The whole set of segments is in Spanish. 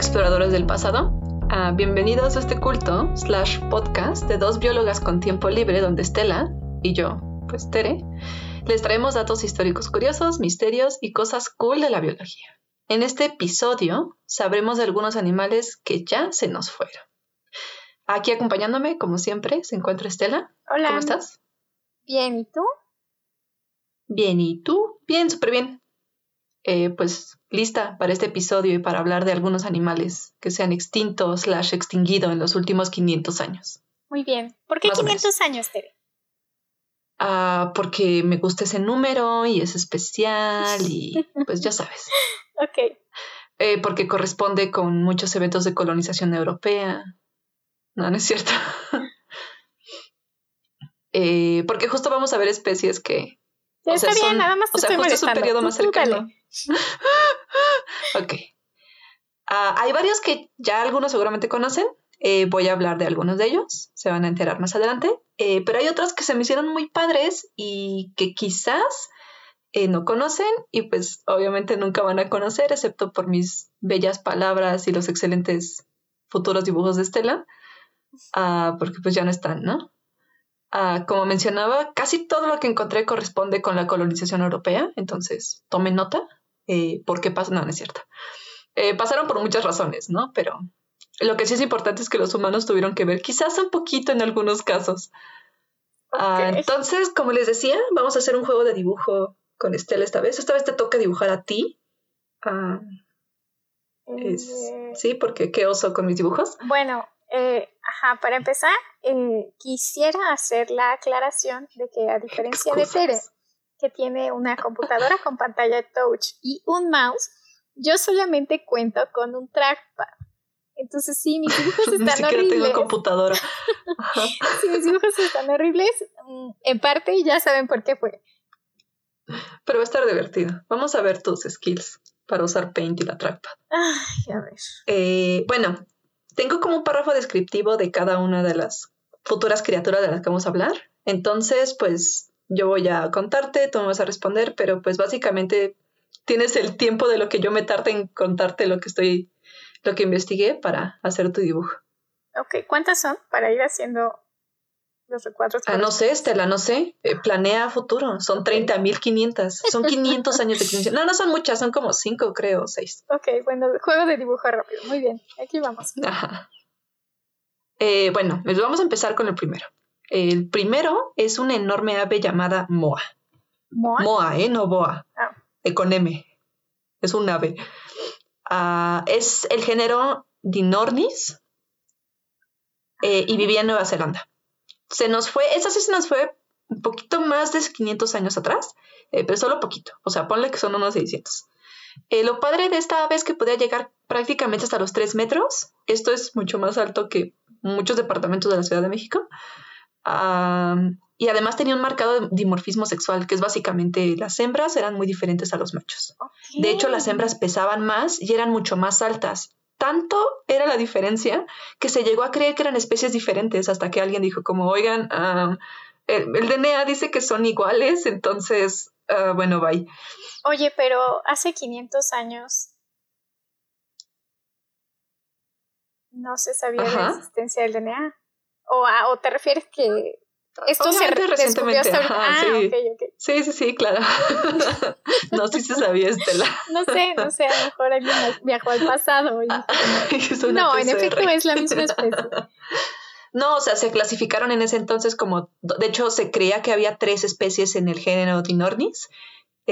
exploradores del pasado. Ah, bienvenidos a este culto slash podcast de dos biólogas con tiempo libre donde Estela y yo, pues Tere, les traemos datos históricos curiosos, misterios y cosas cool de la biología. En este episodio sabremos de algunos animales que ya se nos fueron. Aquí acompañándome, como siempre, se encuentra Estela. Hola. ¿Cómo estás? Bien, ¿y tú? Bien, ¿y tú? Bien, súper bien. Eh, pues lista para este episodio y para hablar de algunos animales que se han extinto slash extinguido en los últimos 500 años. Muy bien. ¿Por qué Más o 500 años, Tere? Ah, porque me gusta ese número y es especial y pues ya sabes. Ok. Eh, porque corresponde con muchos eventos de colonización europea. No, no es cierto. Eh, porque justo vamos a ver especies que... Ya o sea, está bien, son- nada más te o sea, estoy justo es un periodo más cercano. Ok. Ah, hay varios que ya algunos seguramente conocen. Eh, voy a hablar de algunos de ellos. Se van a enterar más adelante. Eh, pero hay otros que se me hicieron muy padres y que quizás eh, no conocen y pues obviamente nunca van a conocer, excepto por mis bellas palabras y los excelentes futuros dibujos de Estela. Ah, porque pues ya no están, ¿no? Ah, como mencionaba, casi todo lo que encontré corresponde con la colonización europea, entonces tomen nota. Eh, ¿Por qué pasa? No, no es cierto. Eh, pasaron por muchas razones, ¿no? Pero lo que sí es importante es que los humanos tuvieron que ver, quizás un poquito en algunos casos. Ah, entonces, como les decía, vamos a hacer un juego de dibujo con Estela esta vez. Esta vez te toca dibujar a ti. Ah, es- Eh, sí, porque qué oso con mis dibujos. Bueno, eh, ajá, para empezar, eh, quisiera hacer la aclaración de que a diferencia de. Tere, que tiene una computadora con pantalla touch y un mouse, yo solamente cuento con un trackpad. Entonces, sí, mis dibujos Ni están siquiera horribles. tengo computadora. Sí, mis dibujos están horribles. mm, En parte, ya saben por qué fue. Pero va a estar divertido. Vamos a ver tus skills para usar Paint y la trackpad. Ay, a ver. Eh, bueno, tengo como un párrafo descriptivo de cada una de las futuras criaturas de las que vamos a hablar. Entonces, pues yo voy a contarte, tú me vas a responder, pero pues básicamente tienes el tiempo de lo que yo me tarde en contarte lo que estoy, lo que investigué para hacer tu dibujo. Ok, ¿cuántas son para ir haciendo los recuadros? Ah, no sé, Estela, no sé. Eh, planea futuro. Son 30.500. Son 500 años de extinción. No, no son muchas, son como 5, creo, 6. Ok, bueno, juego de dibujo rápido. Muy bien, aquí vamos. Ajá. Eh, bueno, pues vamos a empezar con el primero. El primero es una enorme ave llamada moa. Moa. Moa, ¿eh? No boa. Ah. Eh, con M. Es un ave. Ah, es el género Dinornis eh, y vivía en Nueva Zelanda. Se nos fue, esa sí se nos fue un poquito más de 500 años atrás, eh, pero solo poquito. O sea, ponle que son unos 600. Eh, lo padre de esta ave es que podía llegar prácticamente hasta los 3 metros. Esto es mucho más alto que muchos departamentos de la Ciudad de México. Am, y además tenía un marcado dimorfismo sexual, que es básicamente las hembras eran muy diferentes a los machos. De hecho, las hembras pesaban más y eran mucho más altas. Tanto era la diferencia que se llegó a creer que eran especies diferentes hasta que alguien dijo como, oigan, am, el, el DNA dice que son iguales, entonces, ah, bueno, bye. Oye, pero hace 500 años no se sabía la existencia del DNA. O, a- o te refieres que esto se Obviamente descubrió recientemente, hasta ahorita? ajá, Ah, sí. ok, ok. Sí, sí, sí, claro. no, sí se sabía, Estela. No sé, no sé, a lo mejor alguien viajó al pasado. y- una no, en efecto es la misma especie. No, o sea, se clasificaron en ese entonces como, de hecho, se creía que había tres especies en el género Dinornis.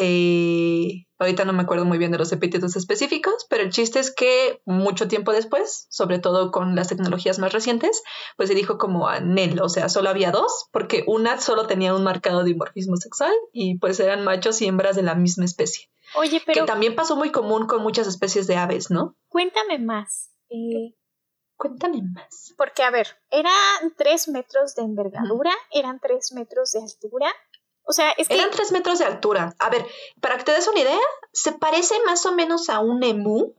Eh, ahorita no me acuerdo muy bien de los epítetos específicos, pero el chiste es que mucho tiempo después, sobre todo con las tecnologías más recientes, pues se dijo como anel, o sea, solo había dos, porque una solo tenía un marcado dimorfismo sexual y pues eran machos y hembras de la misma especie. Oye, pero que también pasó muy común con muchas especies de aves, ¿no? cuéntame más. eh, Cuéntame más. porque, a ver, eran tres metros de envergadura, eran tres metros de altura. O sea, es que Eran tres metros de altura. A ver, para que te des una idea, se parece más o menos a un emú,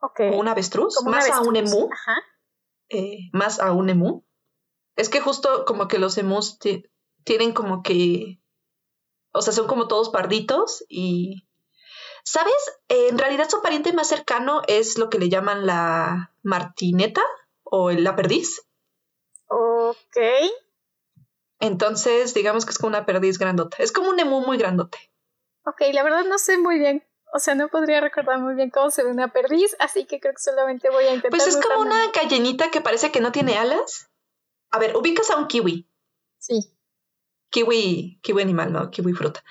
Ok. o un avestruz, Como un más a un emú, Ajá. eh, más a un emú. Es que justo como que los emus ti- tienen como que, o sea, son como todos parditos y ¿Sabes? Eh, en realidad su pariente más cercano es lo que le llaman la martineta o la perdiz. Ok. Entonces, digamos que es como una perdiz grandota. Es como un emú muy grandote. Ok, la verdad no sé muy bien. O sea, no podría recordar muy bien cómo se ve una perdiz, así que creo que solamente voy a intentar. Pues es como una gallinita que parece que no tiene alas. A ver, ubicas a un kiwi. Sí. Kiwi, kiwi animal, no, kiwi fruta.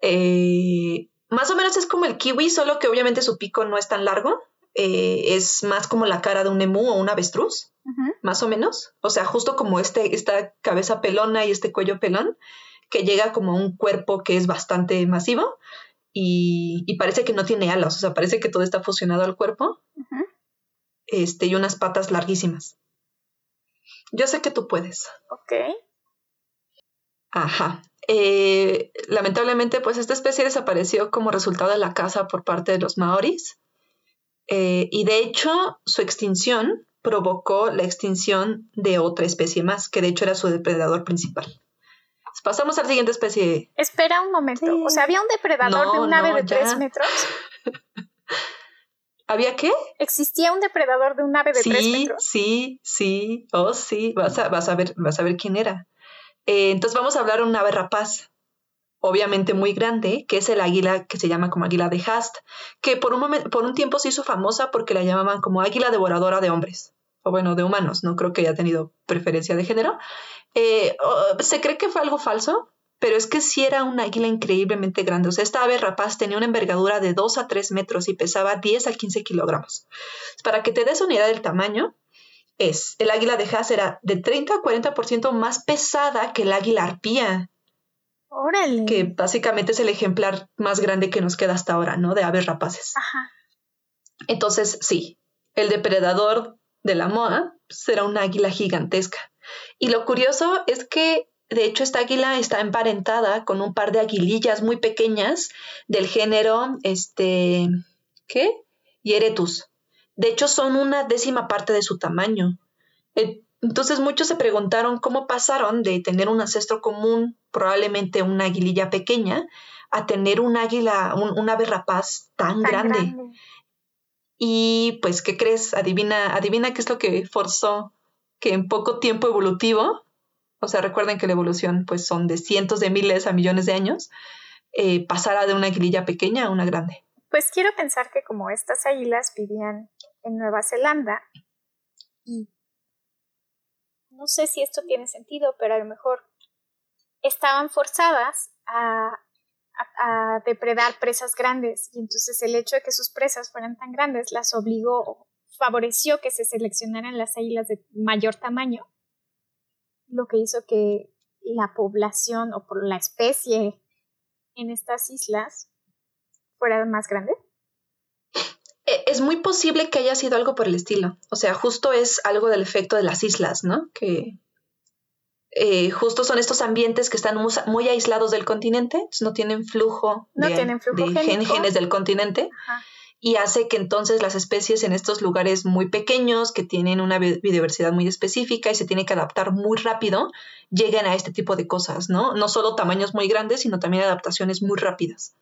Eh, más o menos es como el kiwi, solo que obviamente su pico no es tan largo. Eh, es más como la cara de un emú o un avestruz, más o menos. O sea, justo como este, esta cabeza pelona y este cuello pelón, que llega como un cuerpo que es bastante masivo y, parece que no tiene alas, o sea, parece que todo está fusionado al cuerpo. Este, y unas patas larguísimas. Yo sé que tú puedes. Ok. Ajá. Eh, lamentablemente, pues esta especie desapareció como resultado de la caza por parte de los maoris. Eh, y de hecho, su extinción provocó la extinción de otra especie más, que de hecho era su depredador principal. Pasamos a la siguiente especie. Espera un momento. O sea, ¿había un depredador de un ave de tres metros? ¿Había qué? ¿Existía un depredador de un ave de tres metros? Sí, sí, oh sí, vas a, vas a, ver, vas a ver quién era. Eh, entonces vamos a hablar de un ave rapaz, obviamente muy grande, que es el águila que se llama como águila de Hast, que por un, por un tiempo se hizo famosa porque la llamaban como águila devoradora de hombres, o bueno, de humanos, no creo que haya tenido preferencia de género. Eh, se cree que fue algo falso, pero es que sí era un águila increíblemente grande. O sea, esta ave rapaz tenía una envergadura de 2 a 3 metros y pesaba 10 a 15 kilogramos. Para que te des una idea del tamaño, es el águila de Haas era de 30 a 40% más pesada que el águila arpía. Órale. Que básicamente es el ejemplar más grande que nos queda hasta ahora, ¿no? De aves rapaces. Ajá. Entonces, sí, el depredador de la moa será una águila gigantesca. Y lo curioso es que de hecho, esta águila está emparentada con un par de aguilillas muy pequeñas del género, este, ¿qué? Hieretus. De hecho, son una décima parte de su tamaño. Entonces, muchos se preguntaron cómo pasaron de tener un ancestro común, probablemente una aguililla pequeña, a tener un águila, un, ave rapaz tan, grande. Y pues, ¿qué crees? Adivina, adivina qué es lo que forzó que en poco tiempo evolutivo o sea, recuerden que la evolución pues son de cientos de miles a millones de años, eh, pasará de una aguililla pequeña a una grande. Pues quiero pensar que como estas águilas vivían en Nueva Zelanda y no sé si esto tiene sentido, pero a lo mejor estaban forzadas a, depredar presas grandes y entonces el hecho de que sus presas fueran tan grandes las obligó, favoreció que se seleccionaran las águilas de mayor tamaño lo que hizo que la población o por la especie en estas islas fuera más grande? E, es muy posible que haya sido algo por el estilo. O sea, justo es algo del efecto de las islas, ¿no? Que eh, justo son estos ambientes que están muy, aislados del continente, no tienen flujo de, genes del continente y hace que entonces las especies en estos lugares muy pequeños, que tienen una biodiversidad muy específica y se tiene que adaptar muy rápido, lleguen a este tipo de cosas, ¿no? No solo tamaños muy grandes, sino también adaptaciones muy rápidas.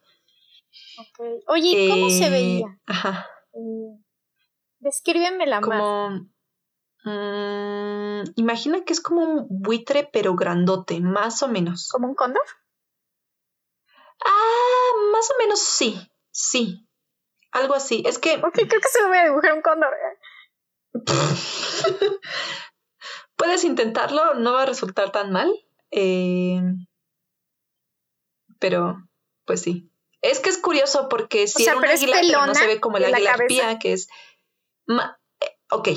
Oye, ¿cómo se eh, veía? Ajá. Eh, descríbeme la como, mm, imagina que es como un buitre, pero grandote, más o menos. ¿Como un cóndor? Ah, más o menos sí, sí. Algo así. Es que. Ok, creo que se lo voy a dibujar un cóndor. Puedes intentarlo, no va a resultar tan mal. Eh, pero, pues sí. Es que es curioso porque si era un águila, no se ve como el águila arpía, que es ok,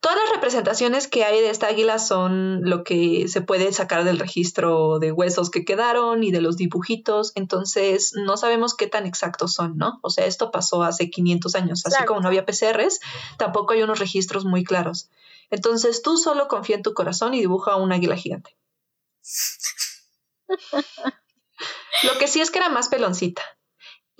todas las representaciones que hay de esta águila son lo que se puede sacar del registro de huesos que quedaron y de los dibujitos, entonces no sabemos qué tan exactos son, ¿no? O sea, esto pasó hace 500 años, así como no había PCRs, tampoco hay unos registros muy claros. Entonces tú solo confía en tu corazón y dibuja un águila gigante. lo que sí es que era más peloncita.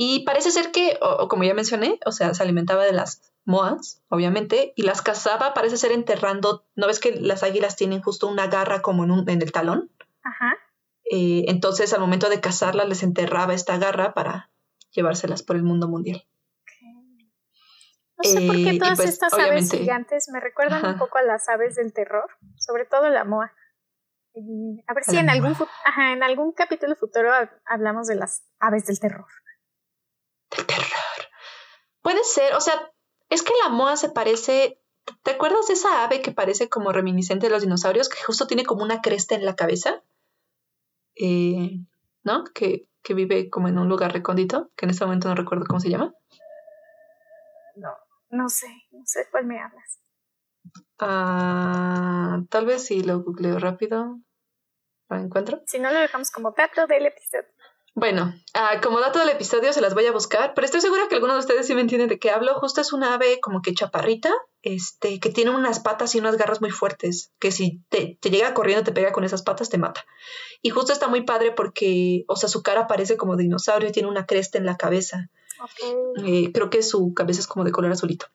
Y parece ser que, o, como ya mencioné, o sea, se alimentaba de las moas, obviamente, y las cazaba, parece ser enterrando. ¿No ves que las águilas tienen justo una garra como en, un, en el talón? Ajá. Eh, entonces, al momento de cazarlas, les enterraba esta garra para llevárselas por el mundo mundial. No sé por qué eh, todas pues, estas aves gigantes me recuerdan un poco a las aves del terror, sobre todo la moa. a ver si en algún, en algún capítulo futuro hablamos de las aves del terror. Del terror. Puede ser, o sea, es que la moa se parece. ¿Te acuerdas de esa ave que parece como reminiscente de los dinosaurios, que justo tiene como una cresta en la cabeza? Eh, ¿No? Que, que vive como en un lugar recóndito, que en este momento no recuerdo cómo se llama. No. No sé, no sé cuál me hablas. Ah, tal vez si lo googleo rápido. ¿Lo encuentro? Si no, lo dejamos como dato del episodio. Bueno, ah, como dato del episodio se las voy a buscar, pero estoy segura que algunos de ustedes sí me entienden de qué hablo. Justo es una ave como que chaparrita, este, que tiene unas patas y unas garras muy fuertes, que si te, te llega corriendo, te pega con esas patas, te mata. Y justo está muy padre porque, o sea, su cara parece como dinosaurio y tiene una cresta en la cabeza. Eh, creo que su cabeza es como de color azulito.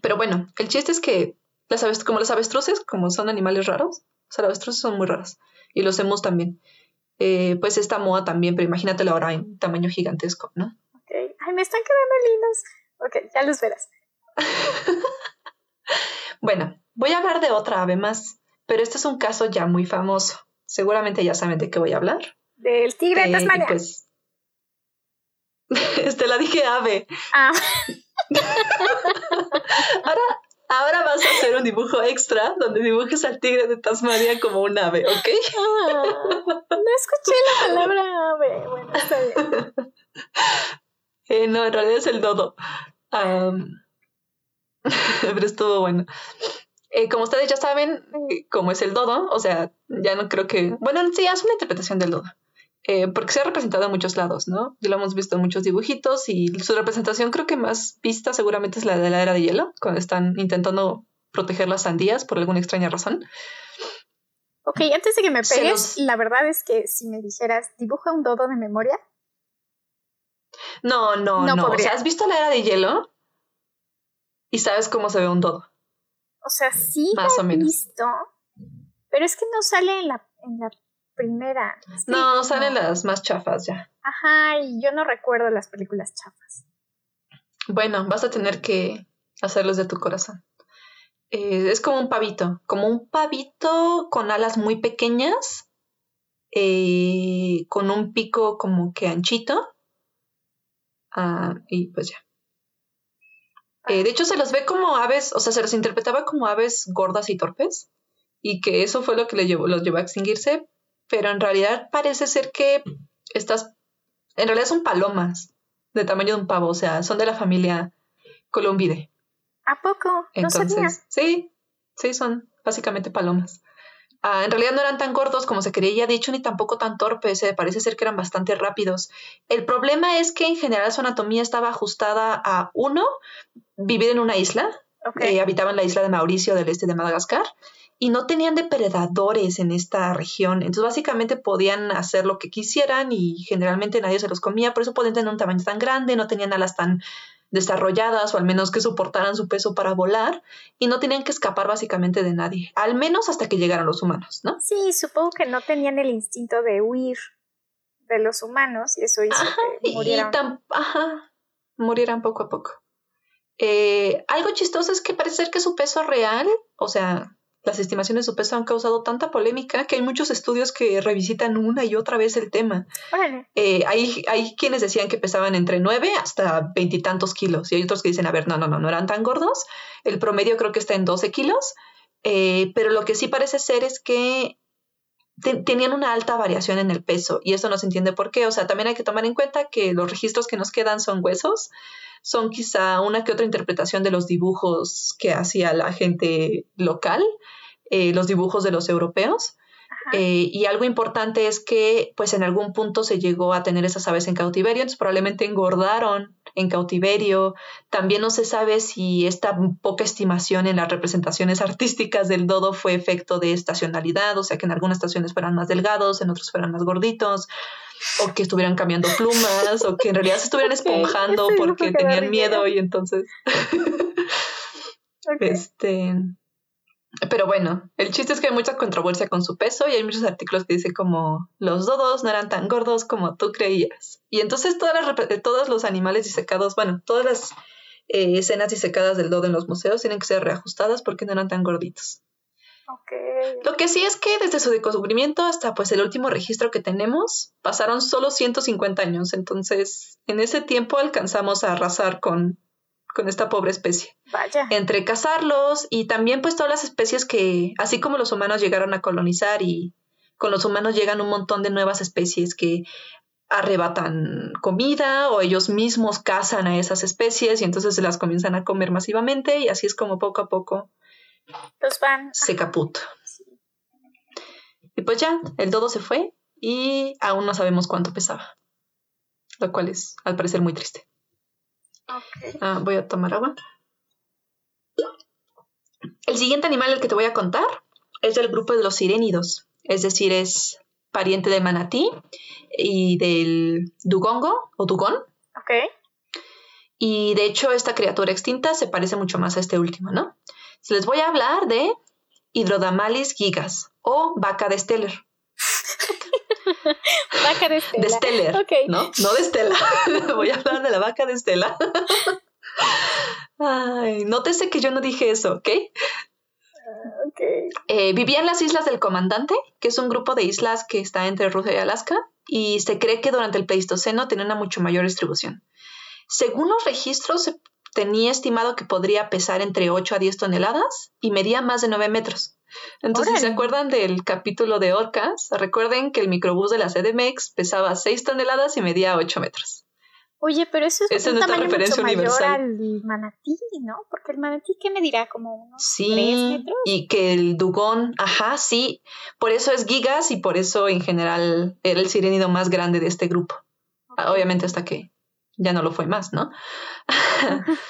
Pero bueno, el chiste es que las aves, como las avestruces, como son animales raros, o sea, las avestruces son muy raras. Y los emus también. Eh, pues esta moa también, pero imagínatelo ahora en tamaño gigantesco, ¿no? Ok. Ay, me están quedando lindos. Ok, ya los verás. bueno, voy a hablar de otra ave más, pero este es un caso ya muy famoso. Seguramente ya saben de qué voy a hablar. Del tigre de Tasmania. Pues, Este, la dije ave. Ah. ahora, ahora vas a hacer un dibujo extra donde dibujes al tigre de Tasmania como un ave, ¿ok? Ah, no escuché la palabra ave. Bueno, está bien. Eh, no, en realidad es el dodo. pero estuvo bueno. Eh, como ustedes ya saben, eh, cómo es el dodo, o sea, ya no creo que. Bueno, sí, es una interpretación del dodo. Eh, porque se ha representado en muchos lados, ¿no? Ya lo hemos visto en muchos dibujitos y su representación creo que más vista seguramente es la de la era de hielo, cuando están intentando proteger las sandías por alguna extraña razón. Ok, antes de que me pegues, la verdad es que si me dijeras, dibuja un dodo de memoria. No, no, no. O sea, ¿has visto la era de hielo? Y sabes cómo se ve un dodo. O sea, sí Más o menos. visto, pero es que no sale en la, en la primera. no, salen las más chafas ya. Ajá, y yo no recuerdo las películas chafas. Bueno, vas a tener que hacerlos de tu corazón. Eh, es como un pavito, como un pavito con alas muy pequeñas, eh, con un pico como que anchito. Ah, y pues ya. Eh, de hecho, se los ve como aves, o sea, se los interpretaba como aves gordas y torpes, y que eso fue lo que le llevó, los llevó a extinguirse, pero en realidad parece ser que estas, en realidad son palomas de tamaño de un pavo, o sea, son de la familia Columbide. ¿A poco? Entonces, sí, sí, son básicamente palomas. Ah, en realidad no eran tan gordos como se creía dicho, ni tampoco tan torpes, eh, parece ser que eran bastante rápidos. El problema es que en general su anatomía estaba ajustada a uno, vivir en una isla, okay. Eh, habitaban la isla de Mauricio del este de Madagascar, y no tenían depredadores en esta región. Entonces básicamente podían hacer lo que quisieran y generalmente nadie se los comía, por eso podían tener un tamaño tan grande, no tenían alas tan desarrolladas o al menos que soportaran su peso para volar y no tenían que escapar básicamente de nadie, al menos hasta que llegaran los humanos, ¿no? Sí, supongo que no tenían el instinto de huir de los humanos y eso hizo que murieran. ajá, murieran poco a poco. Eh, algo chistoso es que parece ser que su peso real, o sea, las estimaciones de su peso han causado tanta polémica que hay muchos estudios que revisitan una y otra vez el tema. Eh, hay, hay, quienes decían que pesaban entre 9 hasta veintitantos kilos y hay otros que dicen, a ver, no, no, no, no eran tan gordos. El promedio creo que está en 12 kilos, eh, pero lo que sí parece ser es que tenían una alta variación en el peso y eso no se entiende por qué. O sea, también hay que tomar en cuenta que los registros que nos quedan son huesos, son quizá una que otra interpretación de los dibujos que hacía la gente local, eh, los dibujos de los europeos. Eh, y algo importante es que, pues en algún punto se llegó a tener esas aves en cautiverio, entonces probablemente engordaron en cautiverio. También no se sabe si esta poca estimación en las representaciones artísticas del dodo fue efecto de estacionalidad, o sea que en algunas estaciones fueran más delgados, en otras fueran más gorditos, o que estuvieran cambiando plumas, o que en realidad se estuvieran esponjando porque tenían miedo y entonces... Este Pero bueno, el chiste es que hay mucha controversia con su peso y hay muchos artículos que dicen como los dodos no eran tan gordos como tú creías. Y entonces todas las, todos los animales disecados, bueno, todas las eh, escenas disecadas del dodo en los museos tienen que ser reajustadas porque no eran tan gorditos. Okay. Lo que sí es que desde su descubrimiento hasta pues el último registro que tenemos pasaron solo 150 años, entonces en ese tiempo alcanzamos a arrasar con con esta pobre especie. Vaya. Entre cazarlos y también pues todas las especies que, así como los humanos llegaron a colonizar y con los humanos llegan un montón de nuevas especies que arrebatan comida o ellos mismos cazan a esas especies y entonces se las comienzan a comer masivamente y así es como poco a poco los van se caput. Y pues ya, el dodo se fue y aún no sabemos cuánto pesaba, lo cual es al parecer muy triste. Ah, voy a tomar agua. El siguiente animal el que te voy a contar es del grupo de los sirénidos, es decir, es pariente del manatí y del dugongo o dugón. Ok. Y de hecho esta criatura extinta se parece mucho más a este último, ¿no? Les voy a hablar de Hydrodamalis gigas o vaca de Steller. vaca de Estela. De Steller, ¿no? No de Estela. Voy a hablar de la vaca de Estela. Ay, nótese que yo no dije eso, ¿ok? Okay. Eh, vivía en las Islas del Comandante, que es un grupo de islas que está entre Rusia y Alaska, y se cree que durante el Pleistoceno tenía una mucho mayor distribución. Según los registros, se tenía estimado que podría pesar entre 8 a 10 toneladas y medía más de 9 metros. Entonces, si ¿se acuerdan del capítulo de orcas? Recuerden que el microbús de la CDMX pesaba 6 toneladas y medía 8 metros. Oye, pero eso es Esa un es tamaño mucho mayor al manatí, ¿no? Porque el manatí, ¿qué medirá? ¿Como unos Sí, 3 metros? y que el dugón, ajá, sí, por eso es gigas y por eso en general era el sirénido más grande de este grupo. Obviamente hasta que ya no lo fue más, ¿no?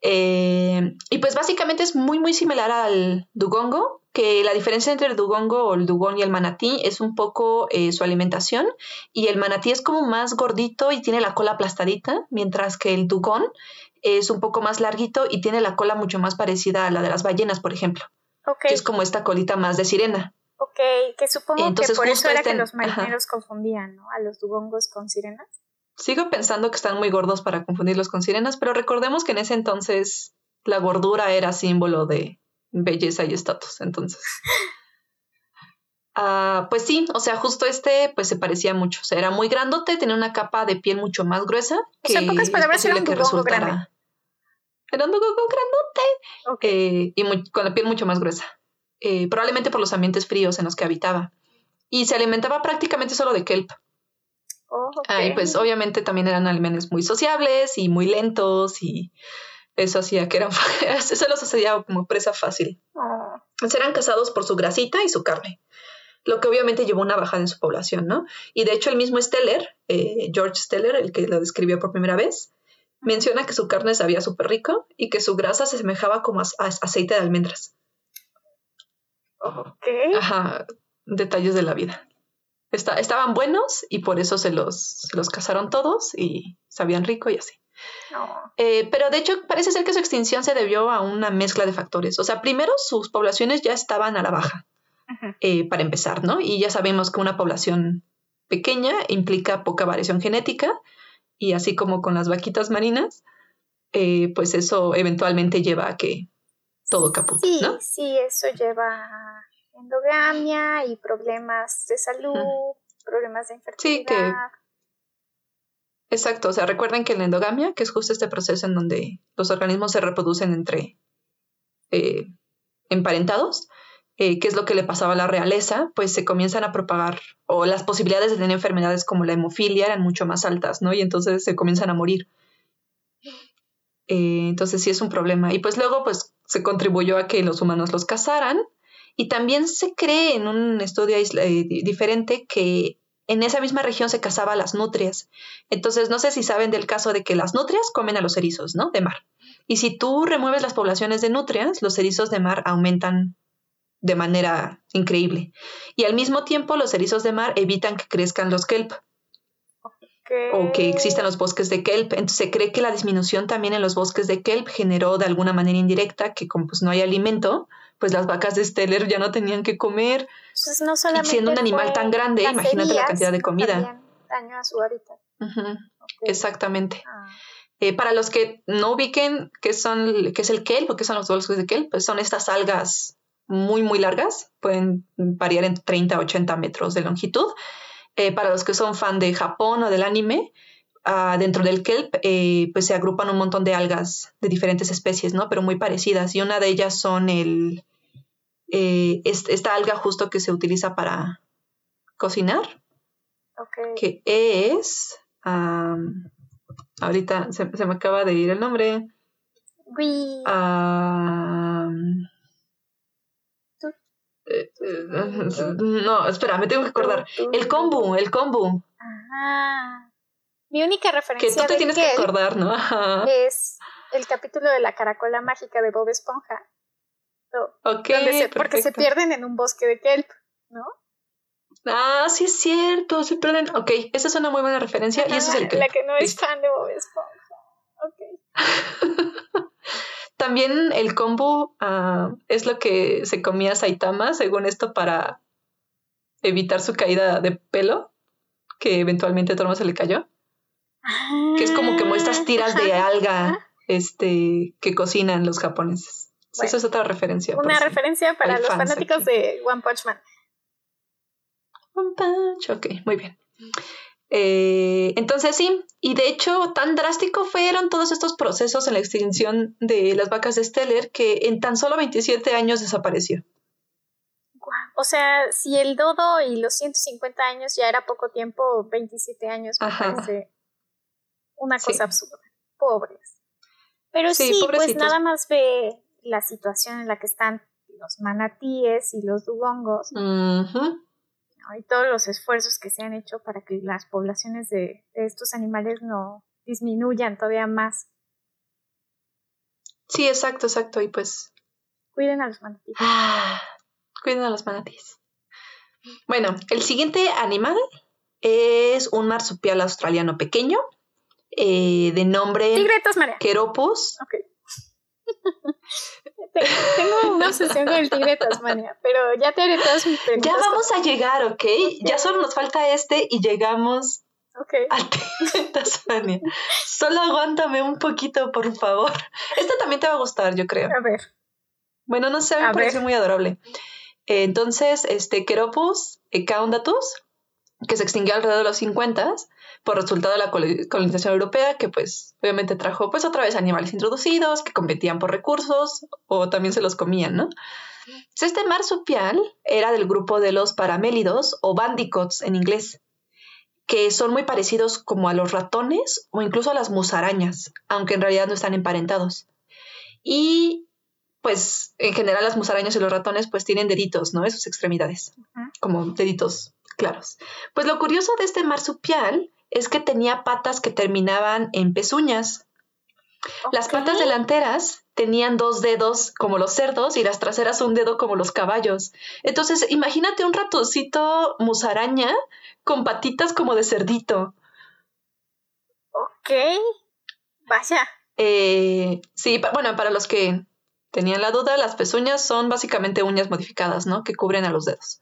Eh, y pues básicamente es muy muy similar al dugongo, que la diferencia entre el dugongo o el dugón y el manatí es un poco eh, su alimentación y el manatí es como más gordito y tiene la cola aplastadita, mientras que el dugón es un poco más larguito y tiene la cola mucho más parecida a la de las ballenas, por ejemplo, Ok, que es como esta colita más de sirena. ok, que supongo Entonces, que por eso era este- que los ajá. marineros confundían, ¿no? A los dugongos con sirenas. Sigo pensando que están muy gordos para confundirlos con sirenas, pero recordemos que en ese entonces la gordura era símbolo de belleza y estatus. Entonces, Ah, pues sí, o sea, justo este pues se parecía mucho. O sea, era muy grandote, tenía una capa de piel mucho más gruesa. O sea, en que pocas es palabras, era un que resultara- grande. Era un grandote eh, y muy- con la piel mucho más gruesa. Eh, probablemente por los ambientes fríos en los que habitaba. Y se alimentaba prácticamente solo de kelp. Oh. Ah, y pues obviamente también eran alemanes muy sociables y muy lentos y eso hacía que eran, eso los hacía como presa fácil. Pues eran cazados por su grasita y su carne, lo que obviamente llevó una bajada en su población, ¿no? Y de hecho el mismo Steller, eh, George Steller, el que lo describió por primera vez, menciona que su carne sabía súper rico y que su grasa se semejaba como a, a aceite de almendras. ok. Ajá, detalles de la vida. Está- estaban buenos y por eso se los, se los cazaron todos y sabían rico y así. No. Eh, pero de hecho parece ser que su extinción se debió a una mezcla de factores. O sea, primero sus poblaciones ya estaban a la baja, eh, para empezar, ¿no? Y ya sabemos que una población pequeña implica poca variación genética y así como con las vaquitas marinas, eh, pues eso eventualmente lleva a que todo caput, Sí, ¿no? sí, eso lleva a endogamia y problemas de salud, problemas de Sí, que-. Exacto, o sea, recuerden que la endogamia, que es justo este proceso en donde los organismos se reproducen entre eh, emparentados, eh, que es lo que le pasaba a la realeza, pues se comienzan a propagar, o las posibilidades de tener enfermedades como la hemofilia eran mucho más altas, ¿no? Y entonces se comienzan a morir. Eh, entonces sí es un problema. Y pues luego, pues se contribuyó a que los humanos los cazaran. Y también se cree en un estudio eh, di- diferente que en esa misma región se cazaba a las nutrias. Entonces, no sé si saben del caso de que las nutrias comen a los erizos, ¿no? De mar. Y si tú remueves las poblaciones de nutrias, los erizos de mar aumentan de manera increíble. Y al mismo tiempo, los erizos de mar evitan que crezcan los kelp o que existan los bosques de kelp. Entonces, se cree que la disminución también en los bosques de kelp generó de alguna manera indirecta que como pues no hay alimento, pues las vacas de Steller ya no tenían que comer. No solamente siendo un animal tan grande, imagínate la cantidad de comida. Daño a su hábitat. Exactamente. Ah, Eh, para los que no ubiquen qué son, qué es el kelp o qué son los bosques de kelp, pues son estas algas muy, muy largas, pueden variar entre 30 a 80 metros de longitud. Eh, para los que son fan de Japón o del anime, ah, dentro del kelp, eh, pues se agrupan un montón de algas de diferentes especies, ¿no? Pero muy parecidas. Y una de ellas son el, eh, es- esta alga justo que se utiliza para cocinar, ok. que es... ahorita se, se me acaba de ir el nombre. Tú. eh, no, espera, me tengo que acordar. El kombu, el kombu. Ah. Mi única Que referencia tú te de tienes que Kelp acordar, ¿no? Ajá. es el capítulo de la caracola mágica de Bob Esponja. Ok, donde se- porque se pierden en un bosque de kelp, ¿no? Ah, sí es cierto, se pierden. Ok, esa es una muy buena referencia y eso es el Ah, que. La que no es fan de Bob Esponja. Ok. También el kombu ah, es lo que se comía Saitama, según esto, para evitar su caída de pelo, que eventualmente a Tormo se le cayó. Que es como que muestras tiras de Ajá. alga este, que cocinan los japoneses. Bueno, Esa es otra referencia. Una referencia para hay los fanáticos aquí. de One Punch Man. One Punch, Ok, muy bien. Eh, entonces sí, y de hecho tan drástico fueron todos estos procesos en la extinción de las vacas de Steller que en tan solo 27 años desapareció. O sea, si el dodo y los 150 años ya era poco tiempo, 27 años me Ajá. parece una Sí. cosa absurda. Pobres. Pero Sí, sí, pues nada más ve la situación en la que están los manatíes y los dugongos y todos los esfuerzos que se han hecho para que las poblaciones de, de estos animales no disminuyan todavía más. Sí, exacto, exacto. Y pues Cuiden a los manatíes. Ah, cuiden a los manatíes. Bueno, el siguiente animal es un marsupial australiano pequeño eh, de nombre Tigre de Tasmania. Queropus. Ok. Te- Tengo una obsesión con el tigre de Tasmania, pero ya te haré todas mis preguntas. Ya vamos a llegar, ¿ok? Ya solo nos falta este y llegamos Ok. al tigre de Tasmania. Solo aguántame un poquito, por favor. Este también te va a gustar, yo creo. A ver. Bueno, no sé, me A ver. muy adorable. Eh, entonces, este Queropus ecaundatus, que se extinguió alrededor de los 50 por resultado de la col- colonización europea, que pues obviamente trajo pues otra vez animales introducidos que competían por recursos o también se los comían, ¿no? Este marsupial era del grupo de los paramélidos o bandicots en inglés, que son muy parecidos como a los ratones o incluso a las musarañas, aunque en realidad no están emparentados. Y pues en general las musarañas y los ratones pues tienen deditos, ¿no? En sus extremidades, como deditos claros. Pues lo curioso de este marsupial es que tenía patas que terminaban en pezuñas. Las patas delanteras tenían dos dedos como los cerdos y las traseras un dedo como los caballos. Entonces, imagínate un ratoncito musaraña con patitas como de cerdito. Ok. Vaya. Eh, sí, pa- bueno, para los que tenían la duda, las pezuñas son básicamente uñas modificadas, ¿no? Que cubren a los dedos.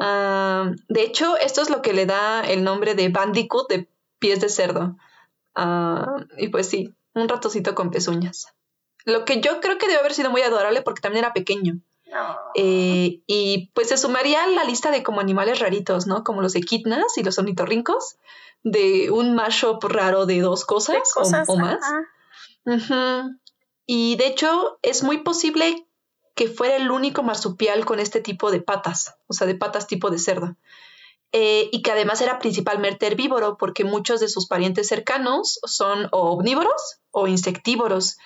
Ah, de hecho, esto es lo que le da el nombre de bandicoot de pies de cerdo. Ah, y pues sí, un ratoncito con pezuñas. Lo que yo creo que debe haber sido muy adorable porque también era pequeño. No. Eh, y pues se sumaría a la lista de como animales raritos, ¿no? Como los equidnas y los ornitorrincos, de un mashup raro de dos cosas, ¿Qué o- cosas? o, más. Y de hecho es muy posible que fuera el único marsupial con este tipo de patas, o sea, de patas tipo de cerdo. Eh, y que además era principalmente herbívoro porque muchos de sus parientes cercanos son o omnívoros o insectívoros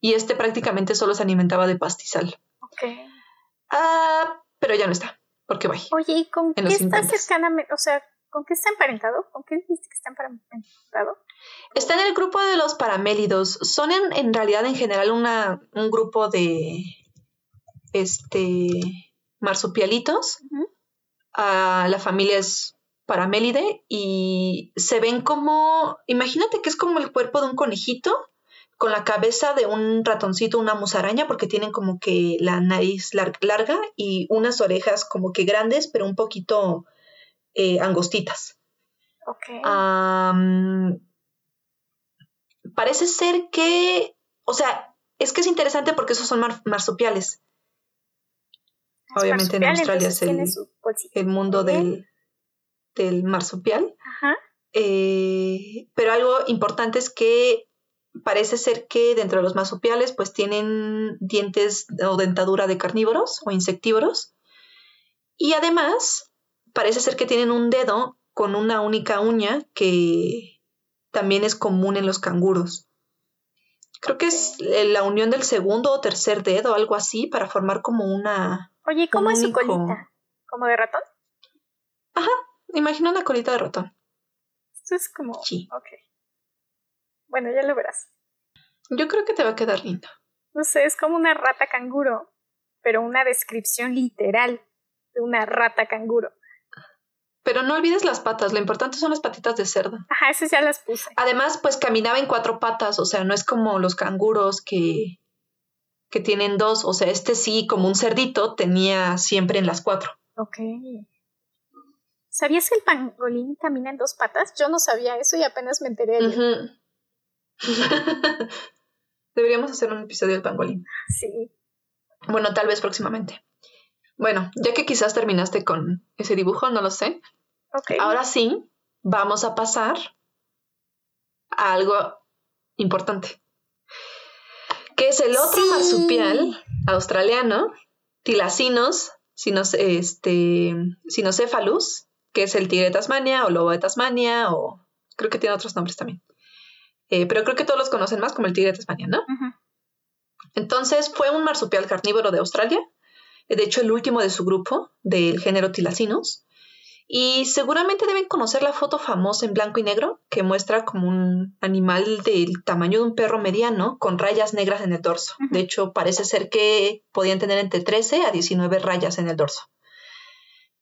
y este prácticamente solo se alimentaba de pastizal. Ok. Ah, pero ya no está, porque bye. Oye, ¿y con qué está 50s. cercanamente? O sea, ¿con qué está emparentado? ¿Con qué dijiste que está emparentado? Está en el grupo de los paramélidos. Son en, en realidad en general una, un grupo de este marsupialitos. La familia es paramélide y se ven como, imagínate que es como el cuerpo de un conejito con la cabeza de un ratoncito, una musaraña, porque tienen como que la nariz larga y unas orejas como que grandes, pero un poquito eh, angostitas. Ok. parece ser que, o sea, es que es interesante porque esos son marsupiales. Obviamente en Australia es el, mundo del, del marsupial. Ajá. Eh, pero algo importante es que parece ser que dentro de los marsupiales pues tienen dientes o dentadura de carnívoros o insectívoros. Y además parece ser que tienen un dedo con una única uña que también es común en los canguros. Creo que es la unión del segundo o tercer dedo, algo así, para formar como una... Oye, ¿cómo es su colita? ¿Como de ratón? Ajá, imagina una colita de ratón. Eso es como... Sí. Ok. Bueno, ya lo verás. Yo creo que te va a quedar lindo. No sé, es como una rata canguro, pero una descripción literal de una rata canguro. Pero no olvides las patas, lo importante son las patitas de cerdo. Ajá, esas ya las puse. Además, pues caminaba en cuatro patas, o sea, no es como los canguros que, que tienen dos, o sea, este sí, como un cerdito, tenía siempre en las cuatro. Ok. ¿Sabías que el pangolín camina en dos patas? Yo no sabía eso y apenas me enteré. Deberíamos hacer un episodio del pangolín. Sí. Bueno, tal vez próximamente. Bueno, ya que quizás terminaste con ese dibujo, no lo sé. Okay. Ahora sí, vamos a pasar a algo importante. Que es el otro marsupial australiano, Tilacinos, este, Sinocephalus, que es el tigre de Tasmania o lobo de Tasmania o creo que tiene otros nombres también. Eh, pero creo que todos los conocen más como el tigre de Tasmania, ¿no? Entonces fue un marsupial carnívoro de Australia, de hecho el último de su grupo del género Tilacinos. Y seguramente deben conocer la foto famosa en blanco y negro que muestra como un animal del tamaño de un perro mediano con rayas negras en el dorso. De hecho, parece ser que podían tener entre 13 a 19 rayas en el dorso.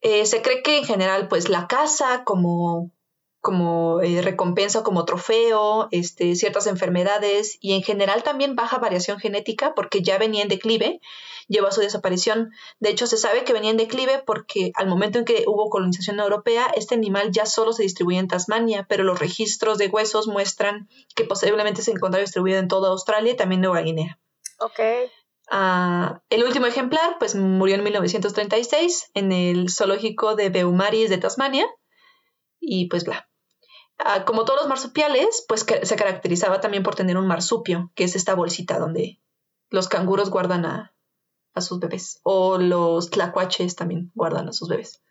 Eh, se cree que en general, pues la caza como, como eh, recompensa, como trofeo, este, ciertas enfermedades y en general también baja variación genética porque ya venía en declive, llevó a su desaparición. De hecho, se sabe que venía en declive porque al momento en que hubo colonización europea, este animal ya solo se distribuía en Tasmania, pero los registros de huesos muestran que posiblemente se encontraba distribuido en toda Australia y también Nueva Guinea. Ok. Ah, el último ejemplar, pues murió en 1936 en el zoológico de Beaumaris de Tasmania. Y pues bla. Ah, como todos los marsupiales, pues se caracterizaba también por tener un marsupio, que es esta bolsita donde los canguros guardan a, a sus bebés. O los tlacuaches también guardan a sus bebés.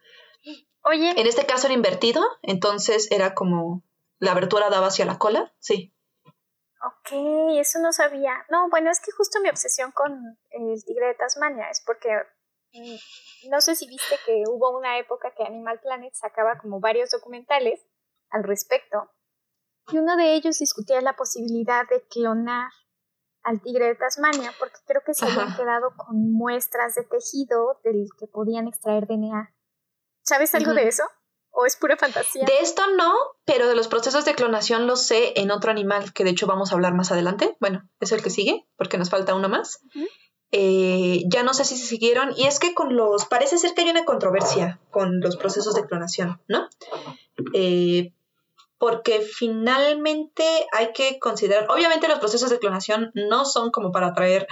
Oye. En este caso era invertido, entonces era como la abertura daba hacia la cola, sí. Ok, eso no sabía. No, bueno, es que justo mi obsesión con el tigre de Tasmania es porque mm, no sé si viste que hubo una época que Animal Planet sacaba como varios documentales al respecto y uno de ellos discutía la posibilidad de clonar al tigre de Tasmania porque creo que se habían quedado con muestras de tejido del que podían extraer DNA. ¿Sabes algo de eso? ¿O es pura fantasía? De esto no, pero de los procesos de clonación lo sé en otro animal, que de hecho vamos a hablar más adelante. Bueno, es el que sigue, porque nos falta uno más. Eh, ya no sé si se siguieron, y es que con los, parece ser que hay una controversia con los procesos de clonación, ¿no? Eh, porque finalmente hay que considerar, obviamente los procesos de clonación no son como para traer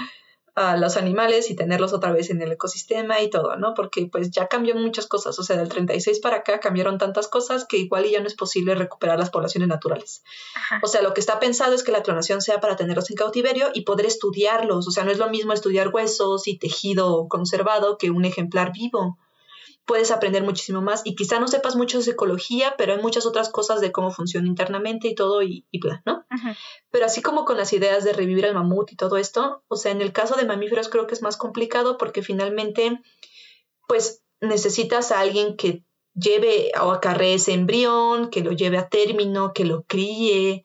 a los animales y tenerlos otra vez en el ecosistema y todo, ¿no? Porque pues ya cambió muchas cosas, o sea, del 36 para acá cambiaron tantas cosas que igual ya no es posible recuperar las poblaciones naturales. O sea, lo que está pensado es que la clonación sea para tenerlos en cautiverio y poder estudiarlos, o sea, no es lo mismo estudiar huesos y tejido conservado que un ejemplar vivo puedes aprender muchísimo más y quizá no sepas mucho de psicología, pero hay muchas otras cosas de cómo funciona internamente y todo y, y bla, ¿no? Pero así como con las ideas de revivir al mamut y todo esto, o sea, en el caso de mamíferos creo que es más complicado porque finalmente, pues necesitas a alguien que lleve o acarree ese embrión, que lo lleve a término, que lo críe,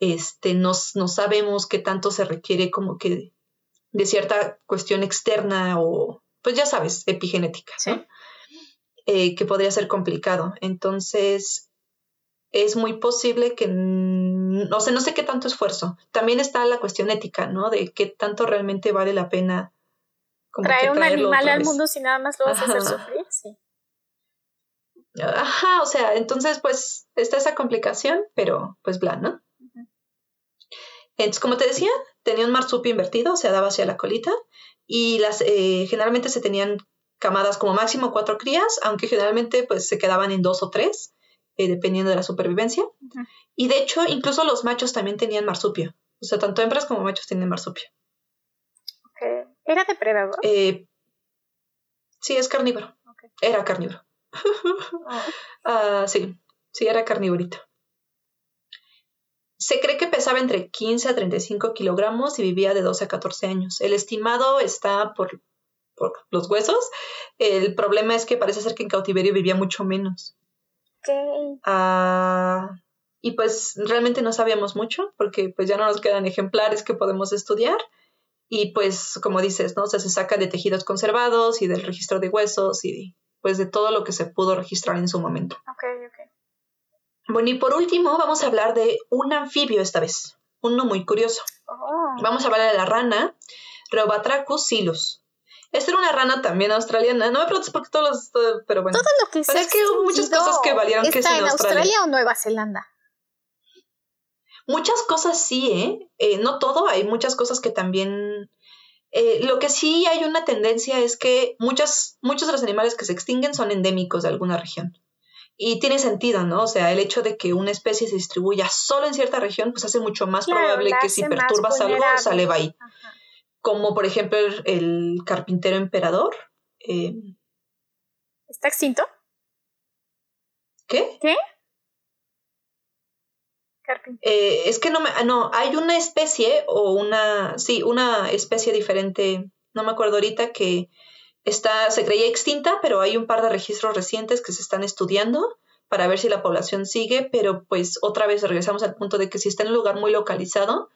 este, no, no sabemos qué tanto se requiere como que de cierta cuestión externa o, pues ya sabes, epigenética, ¿no? Que podría ser complicado. Entonces, es muy posible que no sé, no sé qué tanto esfuerzo. También está la cuestión ética, ¿no? De qué tanto realmente vale la pena. Traer un animal al mundo si nada más lo vas a hacer sufrir, sí. Ajá, o sea, entonces pues está esa complicación, pero pues bla, ¿no? Entonces, como te decía, tenía un marsupio invertido, o sea, daba hacia la colita, y las eh, generalmente se tenían camadas como máximo cuatro crías, aunque generalmente pues se quedaban en dos o tres, eh, dependiendo de la supervivencia. Y de hecho, incluso los machos también tenían marsupio. O sea, tanto hembras como machos tienen marsupio. ¿Era depredador? Eh, sí, es carnívoro. Era carnívoro. Ah, sí, sí, era carnívorito. Se cree que pesaba entre 15 a 35 kilogramos y vivía de 12 a 14 años. El estimado está por, por los huesos. El problema es que parece ser que en cautiverio vivía mucho menos. Ah, y pues realmente no sabíamos mucho porque pues ya no nos quedan ejemplares que podemos estudiar. Y pues como dices, ¿no? O sea, se saca de tejidos conservados y del registro de huesos y pues de todo lo que se pudo registrar en su momento. Ok, ok. Bueno, y por último vamos a hablar de un anfibio esta vez, uno muy curioso. Oh. Vamos a hablar de la rana Rheobatrachus silus. Esta era una rana también australiana. No me preguntes por qué todos los... Pero bueno. Todo lo que Pero es que hubo muchas cosas que valieron que ¿Está es en en Australia. Australia o Nueva Zelanda? Muchas cosas sí, ¿eh? Eh, No todo, hay muchas cosas que también... eh, lo que sí hay una tendencia es que muchas, muchos de los animales que se extinguen son endémicos de alguna región. Y tiene sentido, ¿no? O sea, el hecho de que una especie se distribuya solo en cierta región, pues hace mucho más Claro, probable que si perturbas algo, sale va ahí. Ajá. Como por ejemplo el, el carpintero emperador. eh, ¿Está extinto? ¿Qué? ¿Qué? Eh, es que no me, ah, no, hay una especie o una, sí, una especie diferente, no me acuerdo ahorita que está, se creía extinta, pero hay un par de registros recientes que se están estudiando para ver si la población sigue, pero pues otra vez regresamos al punto de que si está en un lugar muy localizado,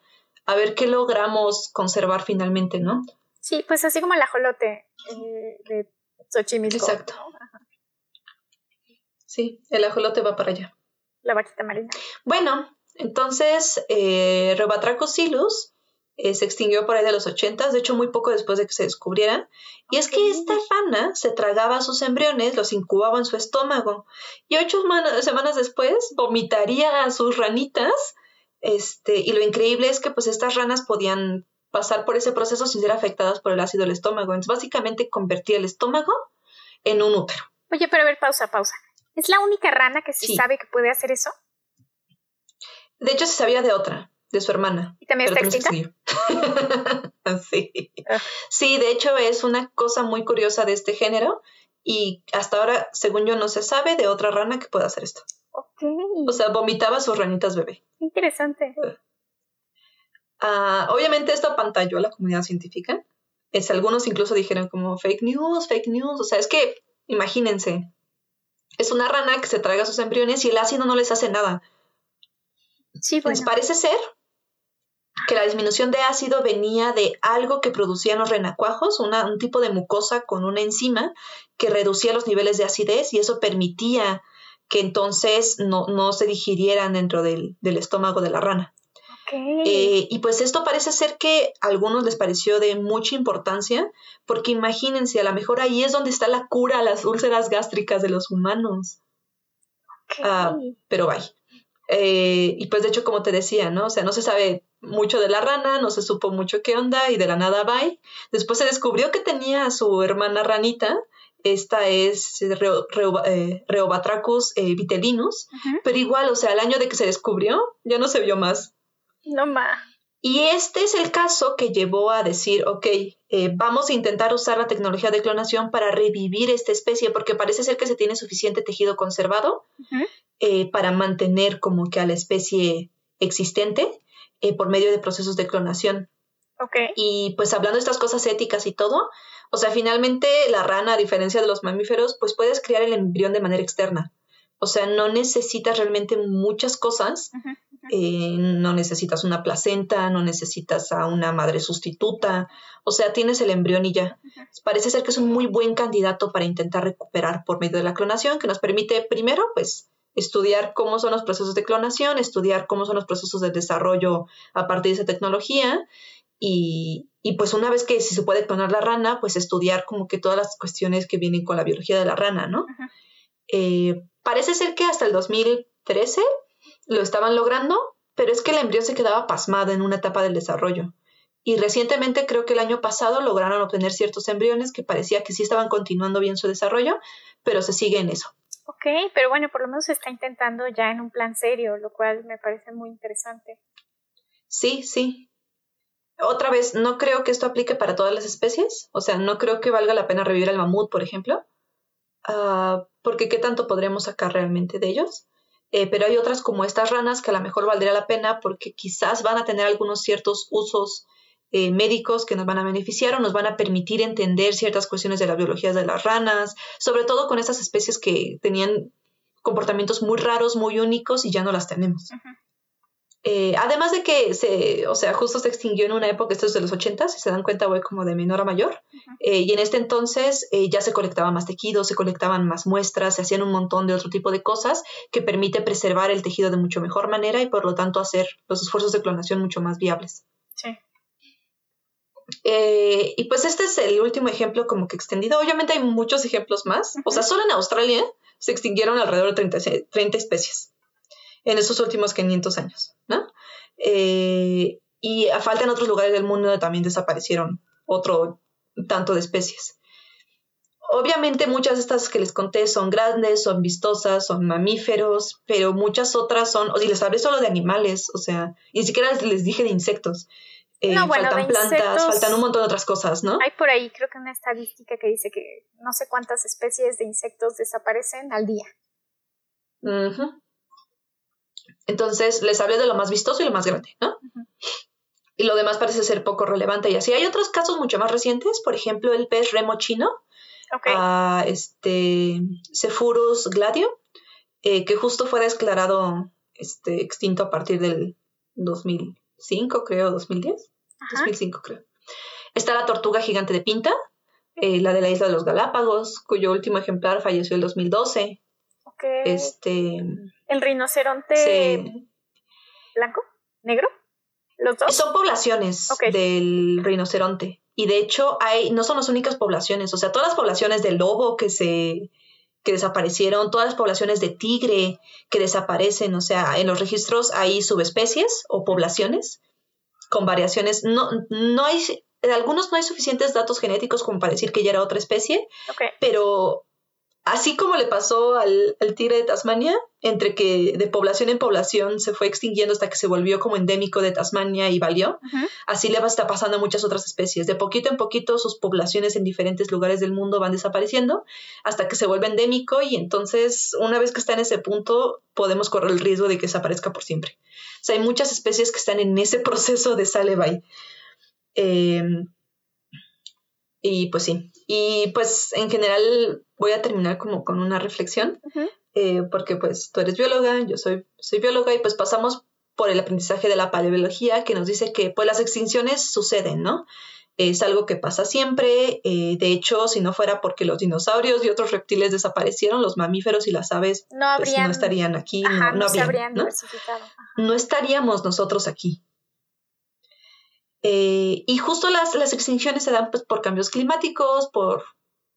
a ver qué logramos conservar finalmente, ¿no? Sí, pues así como el ajolote eh, de Xochimilco. Exacto. Sí, el ajolote va para allá. La vaquita marina. Bueno, entonces, eh, eh, se extinguió por ahí de los 80, de hecho muy poco después de que se descubriera. Y es que esta rana se tragaba sus embriones, los incubaba en su estómago y ocho man- semanas después vomitaría a sus ranitas. Este, y lo increíble es que pues estas ranas podían pasar por ese proceso sin ser afectadas por el ácido del estómago. Entonces básicamente convertía el estómago en un útero. Oye, pero a ver, pausa, pausa. ¿Es la única rana que se Sí. sabe que puede hacer eso? De hecho se sabía de otra, de su hermana. ¿Y también está extinta? sí. Ah. sí, de hecho es una cosa muy curiosa de este género y hasta ahora, según yo, no se sabe de otra rana que pueda hacer esto. O sea, vomitaba sus ranitas bebé. Interesante. Ah, obviamente esto apantalló a la comunidad científica. Es, algunos incluso dijeron como fake news, fake news. O sea, es que imagínense, es una rana que se traga sus embriones y el ácido no les hace nada. Sí, Pues bueno. parece ser que la disminución de ácido venía de algo que producían los renacuajos, una- un tipo de mucosa con una enzima que reducía los niveles de acidez y eso permitía que entonces no, no se digirieran dentro del, del estómago de la rana. Eh, y pues esto parece ser que a algunos les pareció de mucha importancia, porque imagínense, a lo mejor ahí es donde está la cura a las úlceras gástricas de los humanos. ah, Pero bye. Eh, y pues de hecho, como te decía, ¿no? O sea, no se sabe mucho de la rana, no se supo mucho qué onda y de la nada bye. Después se descubrió que tenía a su hermana ranita, esta es Reo- Reo- eh, Rheobatrachus eh, vitellinus, pero igual, o sea, al año de que se descubrió, ya no se vio más. No ma. Y este es el caso que llevó a decir, ok, eh, vamos a intentar usar la tecnología de clonación para revivir esta especie, porque parece ser que se tiene suficiente tejido conservado para mantener como que a la especie existente por medio de procesos de clonación. Ok. Y pues hablando de estas cosas éticas y todo, o sea, finalmente la rana, a diferencia de los mamíferos, pues puedes criar el embrión de manera externa. O sea, no necesitas realmente muchas cosas eh, no necesitas una placenta, no necesitas a una madre sustituta, o sea, tienes el embrión y ya. Parece ser que es un muy buen candidato para intentar recuperar por medio de la clonación, que nos permite primero, pues, estudiar cómo son los procesos de clonación, estudiar cómo son los procesos de desarrollo a partir de esa tecnología y, pues una vez que si se puede clonar la rana, pues estudiar como que todas las cuestiones que vienen con la biología de la rana, ¿no? Eh, parece ser que hasta el 2013 lo estaban logrando, pero es que el embrión se quedaba pasmado en una etapa del desarrollo. Y recientemente, creo que el año pasado, lograron obtener ciertos embriones que parecía que sí estaban continuando bien su desarrollo, pero se sigue en eso. Ok, pero bueno, por lo menos se está intentando ya en un plan serio, lo cual me parece muy interesante. Sí, sí. Otra vez, no creo que esto aplique para todas las especies, o sea, no creo que valga la pena revivir al mamut, por ejemplo, uh, porque ¿qué tanto podremos sacar realmente de ellos? Eh, pero hay otras como estas ranas que a lo mejor valdría la pena porque quizás van a tener algunos ciertos usos eh, médicos que nos van a beneficiar o nos van a permitir entender ciertas cuestiones de la biología de las ranas, sobre todo con esas especies que tenían comportamientos muy raros, muy únicos y ya no las tenemos. Eh, además de que se, o sea, justo se extinguió en una época, esto es de los 80, si se dan cuenta, voy como de menor a mayor, eh, y en este entonces ya se colectaban más tejidos, se colectaban más muestras, se hacían un montón de otro tipo de cosas que permite preservar el tejido de mucho mejor manera y por lo tanto hacer los esfuerzos de clonación mucho más viables. Sí. Eh, y pues este es el último ejemplo como que extendido. Obviamente hay muchos ejemplos más. O sea, solo en Australia se extinguieron alrededor de 30, 30 especies en esos últimos 500 años, ¿no? Eh, y a falta en otros lugares del mundo también desaparecieron otro tanto de especies. Obviamente muchas de estas que les conté son grandes, son vistosas, son mamíferos, pero muchas otras son, o si les hablé solo de animales, o sea, ni siquiera les dije de insectos. Eh, faltan plantas, faltan un montón de otras cosas, ¿no? Hay por ahí creo que una estadística que dice que no sé cuántas especies de insectos desaparecen al día. Entonces les hablé de lo más vistoso y lo más grande, ¿no? Y lo demás parece ser poco relevante y así. Hay otros casos mucho más recientes, por ejemplo, el pez remo chino, este Cephurus gladio, eh, que justo fue declarado este, extinto a partir del 2000 2005, creo, 2010. 2005, creo. Está la tortuga gigante de Pinta, eh, la de la isla de los Galápagos, cuyo último ejemplar falleció en 2012. Este. ¿El rinoceronte blanco? ¿Negro? ¿Los dos? Son poblaciones del rinoceronte. Y de hecho, hay, no son las únicas poblaciones. O sea, todas las poblaciones del lobo que se que desaparecieron, todas las poblaciones de tigre que desaparecen, o sea, en los registros hay subespecies o poblaciones con variaciones. No, no hay, en algunos no hay suficientes datos genéticos como para decir que ya era otra especie, pero Así como le pasó al, tigre de Tasmania, entre que de población en población se fue extinguiendo hasta que se volvió como endémico de Tasmania y valió, así le va a estar pasando a muchas otras especies. De poquito en poquito sus poblaciones en diferentes lugares del mundo van desapareciendo hasta que se vuelve endémico y entonces una vez que está en ese punto podemos correr el riesgo de que desaparezca por siempre. O sea, hay muchas especies que están en ese proceso de sale bye. Em, y pues sí. Y pues en general voy a terminar como con una reflexión, eh, porque pues tú eres bióloga, yo soy, soy bióloga y pues pasamos por el aprendizaje de la paleobiología que nos dice que pues las extinciones suceden, ¿no? Es algo que pasa siempre. Eh, de hecho, si no fuera porque los dinosaurios y otros reptiles desaparecieron, los mamíferos y las aves no, pues, estarían aquí, no, no, habrían, ¿no? no estaríamos nosotros aquí. Eh, y justo las, las, extinciones se dan pues, por cambios climáticos, por,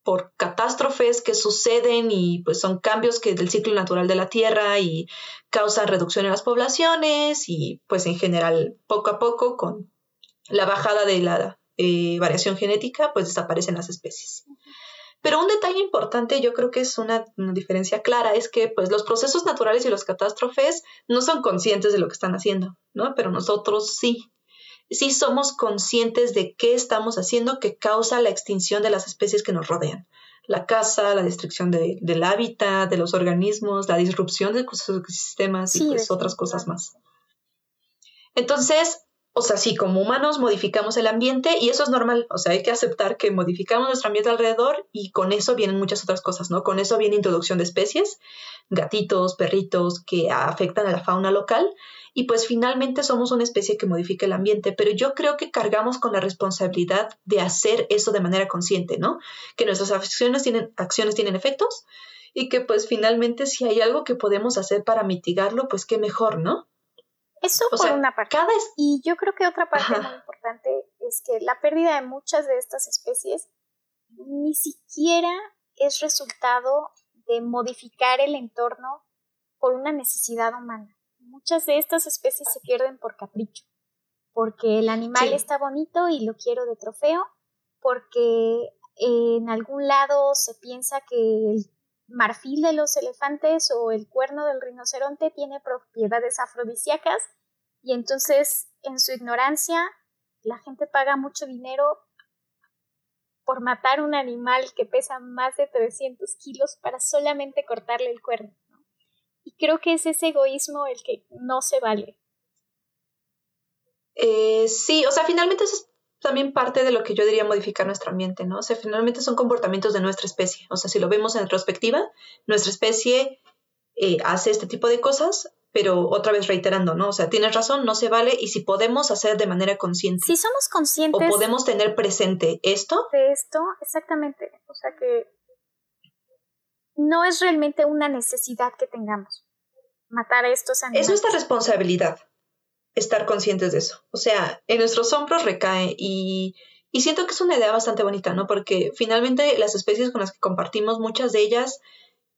por catástrofes que suceden y pues son cambios que del ciclo natural de la Tierra y causan reducción en las poblaciones y pues en general poco a poco con la bajada de la eh, variación genética pues desaparecen las especies. Pero un detalle importante, yo creo que es una, diferencia clara, es que pues los procesos naturales y los catástrofes no son conscientes de lo que están haciendo, ¿no? Pero nosotros sí sí somos conscientes de qué estamos haciendo que causa la extinción de las especies que nos rodean. La caza, la destrucción del hábitat, de los organismos, la disrupción de los ecosistemas y pues otras cosas más. Entonces, o sea, sí, como humanos modificamos el ambiente y eso es normal, o sea, hay que aceptar que modificamos nuestro ambiente alrededor y con eso vienen muchas otras cosas, ¿no? Con eso viene introducción de especies, gatitos, perritos que afectan a la fauna local y pues finalmente somos una especie que modifica el ambiente, pero yo creo que cargamos con la responsabilidad de hacer eso de manera consciente, ¿no? Que nuestras acciones tienen, acciones tienen efectos y que pues finalmente si hay algo que podemos hacer para mitigarlo, pues qué mejor, ¿no? Eso por una parte. Y yo creo que otra parte muy importante es que la pérdida de muchas de estas especies ni siquiera es resultado de modificar el entorno por una necesidad humana. Muchas de estas especies se pierden por capricho, porque el animal está bonito y lo quiero de trofeo, porque en algún lado se piensa que el marfil de los elefantes o el cuerno del rinoceronte tiene propiedades afrodisíacas y entonces en su ignorancia la gente paga mucho dinero por matar un animal que pesa más de 300 kilos para solamente cortarle el cuerno. Y creo que es ese egoísmo el que no se vale. Eh, sí, o sea, finalmente eso es también parte de lo que yo diría modificar nuestro ambiente, ¿no? O sea, finalmente son comportamientos de nuestra especie. O sea, si lo vemos en retrospectiva, nuestra especie eh, hace este tipo de cosas, pero otra vez reiterando, ¿no? O sea, tienes razón, no se vale y si podemos hacer de manera consciente. Si somos conscientes. O podemos tener presente esto. De esto, exactamente. O sea que no es realmente una necesidad que tengamos matar a estos animales. Es nuestra responsabilidad estar conscientes de eso. O sea, en nuestros hombros recae y, y siento que es una idea bastante bonita, ¿no? Porque finalmente las especies con las que compartimos, muchas de ellas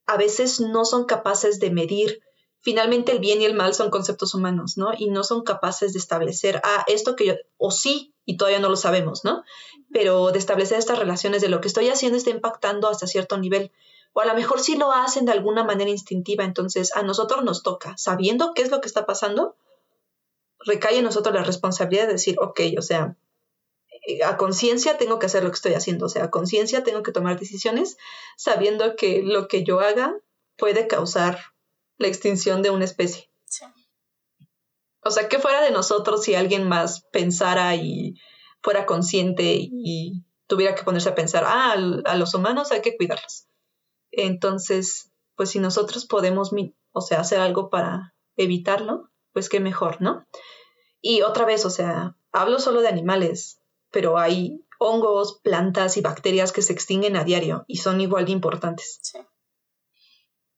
a veces no son capaces de medir. Finalmente el bien y el mal son conceptos humanos, ¿no? Y no son capaces de establecer, ah, esto que yo, o sí, y todavía no lo sabemos, ¿no? Pero de establecer estas relaciones de lo que estoy haciendo está impactando hasta cierto nivel. O a lo mejor sí lo hacen de alguna manera instintiva, entonces a nosotros nos toca, sabiendo qué es lo que está pasando, recae en nosotros la responsabilidad de decir, ok, o sea, eh, a conciencia tengo que hacer lo que estoy haciendo, o sea, a conciencia tengo que tomar decisiones sabiendo que lo que yo haga puede causar la extinción de una especie. O sea, que fuera de nosotros si alguien más pensara y fuera consciente y tuviera que ponerse a pensar, ah, a los humanos hay que cuidarlos. Entonces, pues si nosotros podemos, o sea, hacer algo para evitarlo, pues qué mejor, ¿no? Y otra vez, o sea, hablo solo de animales, pero hay hongos, plantas y bacterias que se extinguen a diario y son igual de importantes. Sí.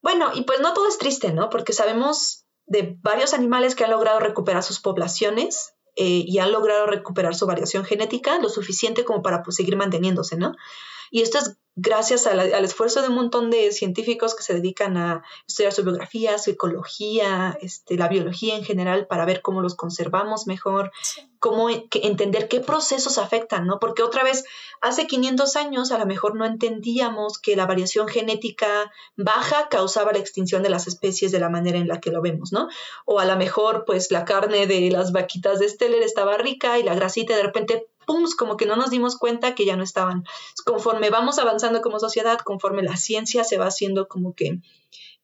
Bueno, y pues no todo es triste, ¿no? Porque sabemos de varios animales que han logrado recuperar sus poblaciones eh, y han logrado recuperar su variación genética lo suficiente como para pues, seguir manteniéndose, ¿no? Y esto es gracias al esfuerzo de un montón de científicos que se dedican a estudiar su biografía, su ecología, este, la biología en general, para ver cómo los conservamos mejor, cómo entender qué procesos afectan, ¿no? Porque otra vez, hace 500 años a lo mejor no entendíamos que la variación genética baja causaba la extinción de las especies de la manera en la que lo vemos, ¿no? O a lo mejor, pues la carne de las vaquitas de Steller estaba rica y la grasita de repente ¡pum! como que no nos dimos cuenta que ya no estaban. Conforme vamos avanzando como sociedad, conforme la ciencia se va haciendo como que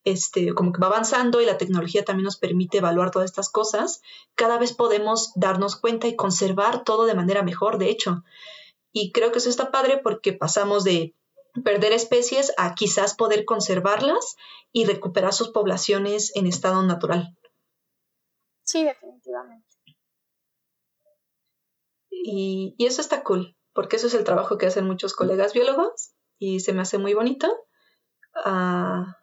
este, como que va avanzando y la tecnología también nos permite evaluar todas estas cosas, cada vez podemos darnos cuenta y conservar todo de manera mejor, de hecho. Y creo que eso está padre porque pasamos de perder especies a quizás poder conservarlas y recuperar sus poblaciones en estado natural. Sí, definitivamente. Y, eso está cool, porque eso es el trabajo que hacen muchos colegas biólogos y se me hace muy bonito. Ah,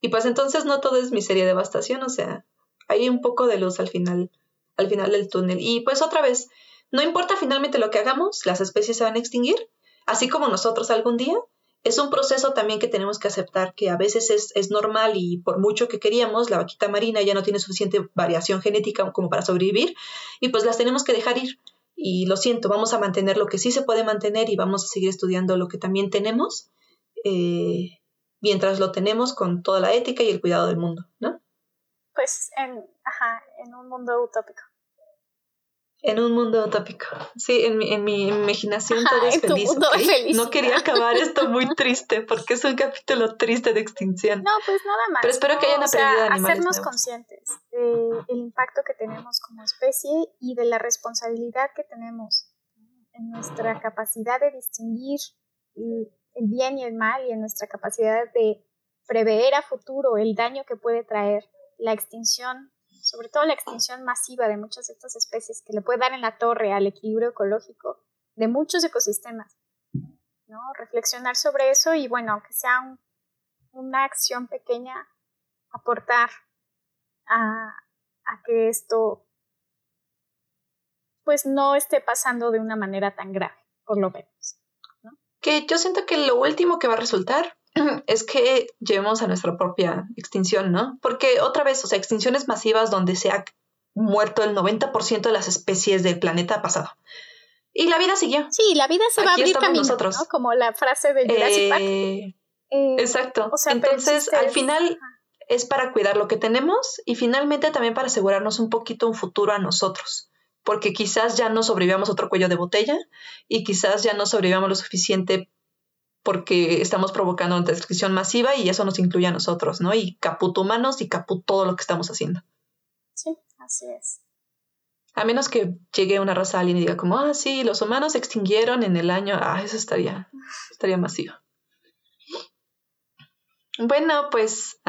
y pues entonces no todo es miseria y devastación, o sea, hay un poco de luz al final, al final del túnel. Y pues otra vez, no importa finalmente lo que hagamos, las especies se van a extinguir, así como nosotros algún día. Es un proceso también que tenemos que aceptar que a veces es, es normal y por mucho que queríamos, la vaquita marina ya no tiene suficiente variación genética como para sobrevivir y pues las tenemos que dejar ir y lo siento, vamos a mantener lo que sí se puede mantener y vamos a seguir estudiando lo que también tenemos, eh, mientras lo tenemos con toda la ética y el cuidado del mundo, ¿no? Pues en, ajá, en un mundo utópico. En un mundo utópico. Sí, en mi, en mi imaginación todo es feliz, No quería acabar esto muy triste porque es un capítulo triste de extinción. No, pues nada más. Pero espero que hayan aprendido o Hacernos conscientes del impacto que tenemos como especie y de la responsabilidad que tenemos en nuestra capacidad de distinguir el bien y el mal y en nuestra capacidad de prever a futuro el daño que puede traer la extinción sobre todo la extinción masiva de muchas de estas especies que le puede dar en la torre al equilibrio ecológico de muchos ecosistemas. ¿no? Reflexionar sobre eso y bueno, aunque sea un una acción pequeña aportar a, a que esto pues no esté pasando de una manera tan grave, por lo menos. Que yo siento que lo último que va a resultar es que llevemos a nuestra propia extinción, ¿no? Porque otra vez, o sea, extinciones masivas donde se ha muerto el 90% de las especies del planeta pasado. Y la vida siguió. Sí, la vida se va a abrir camino, nosotros. ¿no? Como la frase de Jurassic Park. Eh, eh, exacto. Entonces, al final es para cuidar lo que tenemos y finalmente también para asegurarnos un poquito un futuro a nosotros. Porque quizás ya no sobrevivamos otro cuello de botella y quizás ya no sobrevivamos lo suficiente porque estamos provocando una destrucción masiva y eso nos incluye a nosotros, ¿no? Y caput humanos y caput todo lo que estamos haciendo. Sí, así es. A menos que llegue una raza alien y diga como, ah, sí, los humanos se extinguieron en el año, ah, eso estaría, estaría masivo. Bueno, pues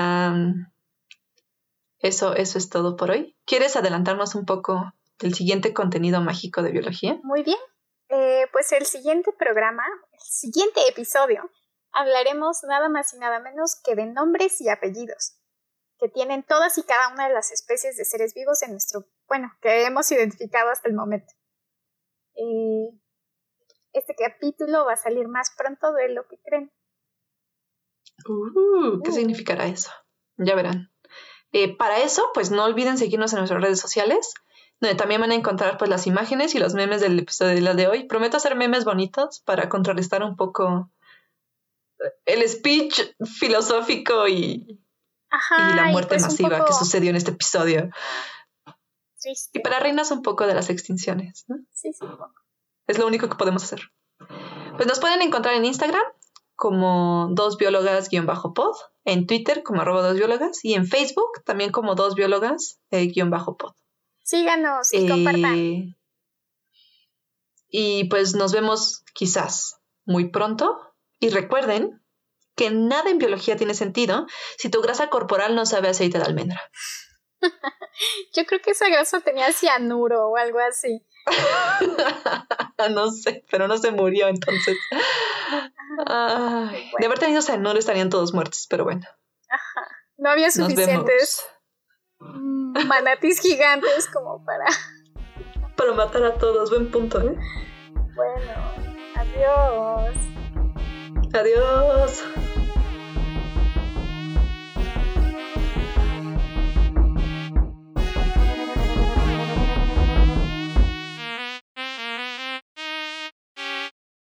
eso, eso es todo por hoy. ¿Quieres adelantarnos un poco del siguiente contenido mágico de biología? Muy bien. Eh, pues el siguiente programa, el siguiente episodio, hablaremos nada más y nada menos que de nombres y apellidos que tienen todas y cada una de las especies de seres vivos en nuestro, bueno, que hemos identificado hasta el momento. Eh, este capítulo va a salir más pronto de lo que creen. Uh, ¿Qué uh. significará eso? Ya verán. Eh, para eso, pues no olviden seguirnos en nuestras redes sociales, donde también van a encontrar pues las imágenes y los memes del episodio de la de hoy. Prometo hacer memes bonitos para contrarrestar un poco el speech filosófico y, y la muerte pues masiva que sucedió en este episodio. Y para reinas un poco de las extinciones. ¿no? Sí, sí, Es lo único que podemos hacer. Pues nos pueden encontrar en Instagram como dos biólogas-pod, en Twitter como arroba dos biólogas y en Facebook también como dos biólogas-pod. Síganos y compartan. Eh, y pues nos vemos quizás muy pronto. Y recuerden que nada en biología tiene sentido si tu grasa corporal no sabe aceite de almendra. Yo creo que esa grasa tenía cianuro o algo así. no sé, pero no se murió entonces. De haber tenido cianuro estarían todos muertos, pero bueno. No había suficientes manatís gigantes como para... Para matar a todos, buen punto, ¿eh? Bueno, adiós. Adiós.